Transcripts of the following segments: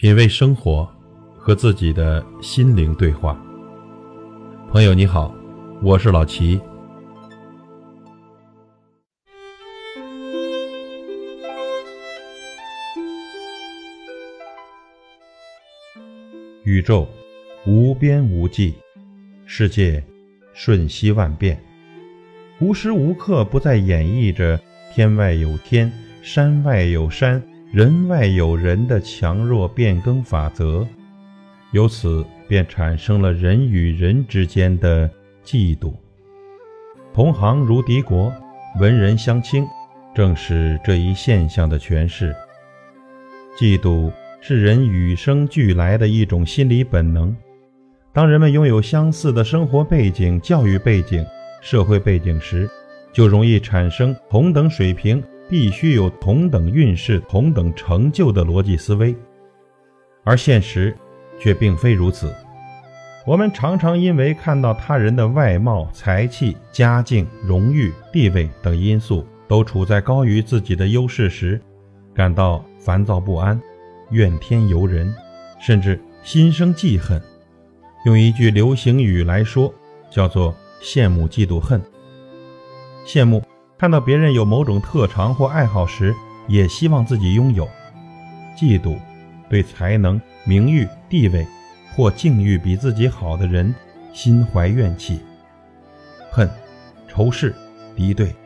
品味生活，和自己的心灵对话。朋友你好，我是老齐。宇宙无边无际，世界瞬息万变，无时无刻不在演绎着天外有天，山外有山。人外有人的强弱变更法则，由此便产生了人与人之间的嫉妒。同行如敌国，文人相轻，正是这一现象的诠释。嫉妒是人与生俱来的一种心理本能。当人们拥有相似的生活背景、教育背景、社会背景时，就容易产生同等水平。必须有同等运势、同等成就的逻辑思维，而现实却并非如此。我们常常因为看到他人的外貌、才气、家境、荣誉、地位等因素都处在高于自己的优势时，感到烦躁不安、怨天尤人，甚至心生记恨。用一句流行语来说，叫做“羡慕、嫉妒、恨”。羡慕。看到别人有某种特长或爱好时，也希望自己拥有；嫉妒，对才能、名誉、地位或境遇比自己好的人心怀怨气；恨，仇视、敌对，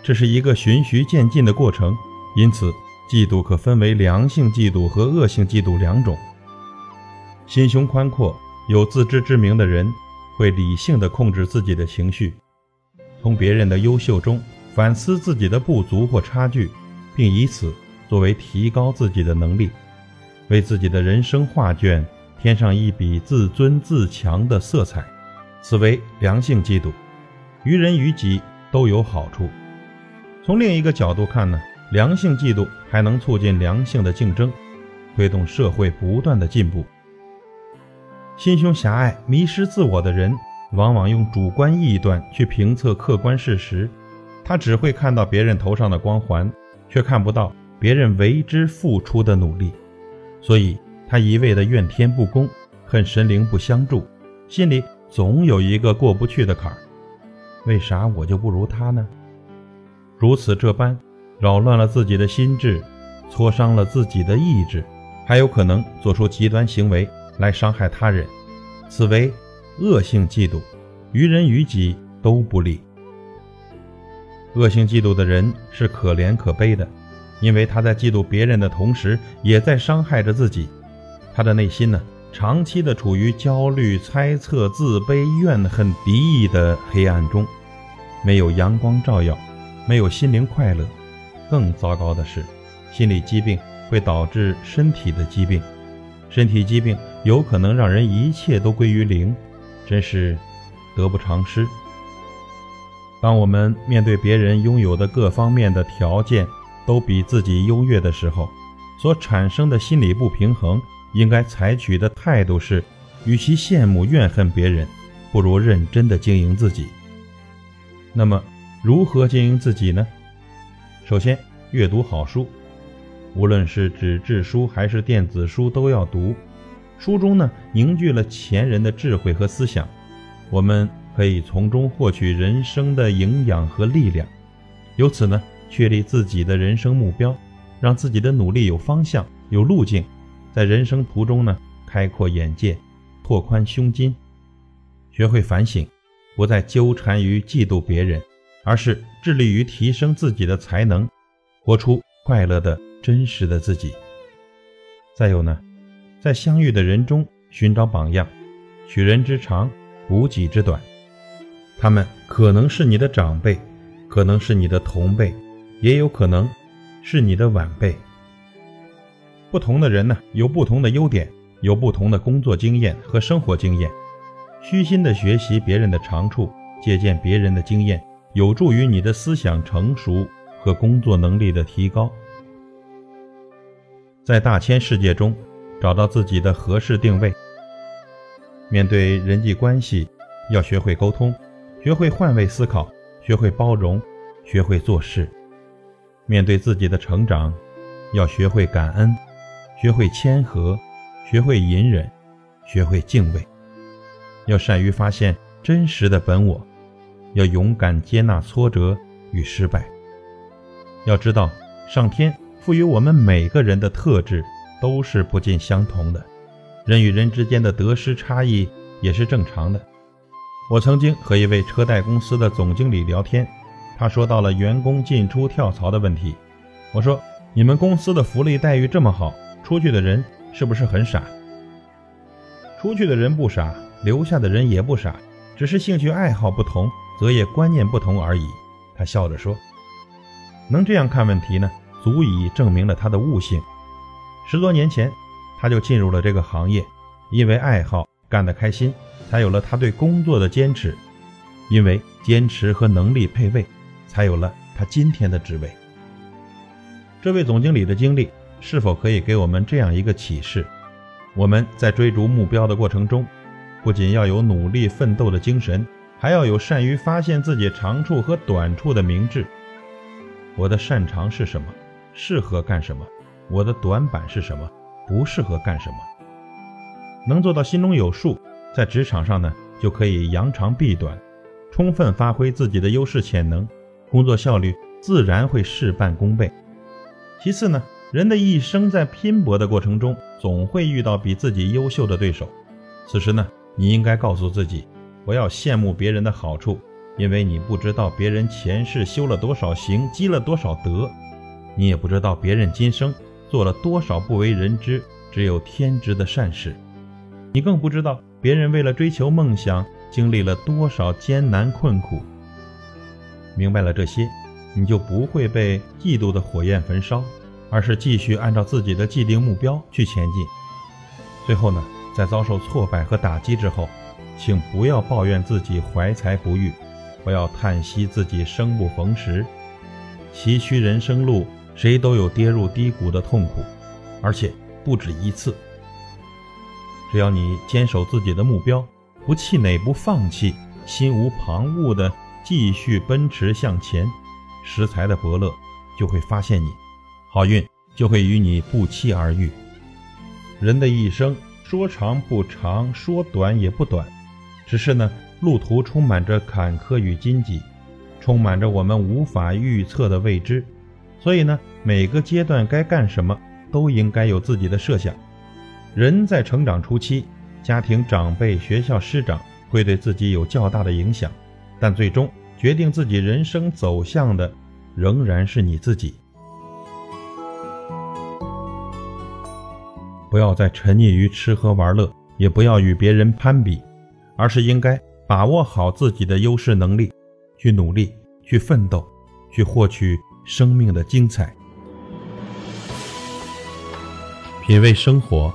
这是一个循序渐进的过程。因此，嫉妒可分为良性嫉妒和恶性嫉妒两种。心胸宽阔、有自知之明的人，会理性的控制自己的情绪，从别人的优秀中。反思自己的不足或差距，并以此作为提高自己的能力，为自己的人生画卷添上一笔自尊自强的色彩，此为良性嫉妒，于人于己都有好处。从另一个角度看呢，良性嫉妒还能促进良性的竞争，推动社会不断的进步。心胸狭隘、迷失自我的人，往往用主观臆断去评测客观事实。他只会看到别人头上的光环，却看不到别人为之付出的努力，所以他一味的怨天不公，恨神灵不相助，心里总有一个过不去的坎儿。为啥我就不如他呢？如此这般，扰乱了自己的心智，挫伤了自己的意志，还有可能做出极端行为来伤害他人，此为恶性嫉妒，于人于己都不利。恶性嫉妒的人是可怜可悲的，因为他在嫉妒别人的同时，也在伤害着自己。他的内心呢，长期的处于焦虑、猜测、自卑、怨恨、敌意的黑暗中，没有阳光照耀，没有心灵快乐。更糟糕的是，心理疾病会导致身体的疾病，身体疾病有可能让人一切都归于零，真是得不偿失。当我们面对别人拥有的各方面的条件都比自己优越的时候，所产生的心理不平衡，应该采取的态度是：与其羡慕怨恨别人，不如认真的经营自己。那么，如何经营自己呢？首先，阅读好书，无论是纸质书还是电子书都要读。书中呢，凝聚了前人的智慧和思想，我们。可以从中获取人生的营养和力量，由此呢，确立自己的人生目标，让自己的努力有方向、有路径，在人生途中呢，开阔眼界，拓宽胸襟，学会反省，不再纠缠于嫉妒别人，而是致力于提升自己的才能，活出快乐的真实的自己。再有呢，在相遇的人中寻找榜样，取人之长，补己之短。他们可能是你的长辈，可能是你的同辈，也有可能是你的晚辈。不同的人呢，有不同的优点，有不同的工作经验和生活经验。虚心的学习别人的长处，借鉴别人的经验，有助于你的思想成熟和工作能力的提高。在大千世界中，找到自己的合适定位。面对人际关系，要学会沟通。学会换位思考，学会包容，学会做事。面对自己的成长，要学会感恩，学会谦和，学会隐忍，学会敬畏。要善于发现真实的本我，要勇敢接纳挫折与失败。要知道，上天赋予我们每个人的特质都是不尽相同的，人与人之间的得失差异也是正常的。我曾经和一位车贷公司的总经理聊天，他说到了员工进出跳槽的问题。我说：“你们公司的福利待遇这么好，出去的人是不是很傻？”出去的人不傻，留下的人也不傻，只是兴趣爱好不同，择业观念不同而已。他笑着说：“能这样看问题呢，足以证明了他的悟性。十多年前，他就进入了这个行业，因为爱好，干得开心，才有了他对工作的坚持。因为坚持和能力配位，才有了他今天的职位。”这位总经理的经历是否可以给我们这样一个启示？我们在追逐目标的过程中，不仅要有努力奋斗的精神，还要有善于发现自己长处和短处的明智。我的擅长是什么？适合干什么？我的短板是什么？不适合干什么？能做到心中有数，在职场上呢，就可以扬长避短，充分发挥自己的优势潜能，工作效率自然会事半功倍。其次呢，人的一生在拼搏的过程中，总会遇到比自己优秀的对手。此时呢，你应该告诉自己，不要羡慕别人的好处，因为你不知道别人前世修了多少行，积了多少德，你也不知道别人今生做了多少不为人知、只有天知的善事，你更不知道别人为了追求梦想经历了多少艰难困苦。明白了这些。你就不会被嫉妒的火焰焚烧，而是继续按照自己的既定目标去前进。最后呢，在遭受挫败和打击之后，请不要抱怨自己怀才不遇，不要叹息自己生不逢时。崎岖人生路，谁都有跌入低谷的痛苦，而且不止一次。只要你坚守自己的目标，不气馁，不放弃，心无旁骛地继续奔驰向前。食材的伯乐就会发现你，好运就会与你不期而遇。人的一生说长不长，说短也不短，只是呢，路途充满着坎坷与荆棘，充满着我们无法预测的未知。所以呢，每个阶段该干什么都应该有自己的设想。人在成长初期，家庭长辈、学校师长会对自己有较大的影响，但最终。决定自己人生走向的，仍然是你自己。不要再沉溺于吃喝玩乐，也不要与别人攀比，而是应该把握好自己的优势能力，去努力，去奋斗，去获取生命的精彩。品味生活，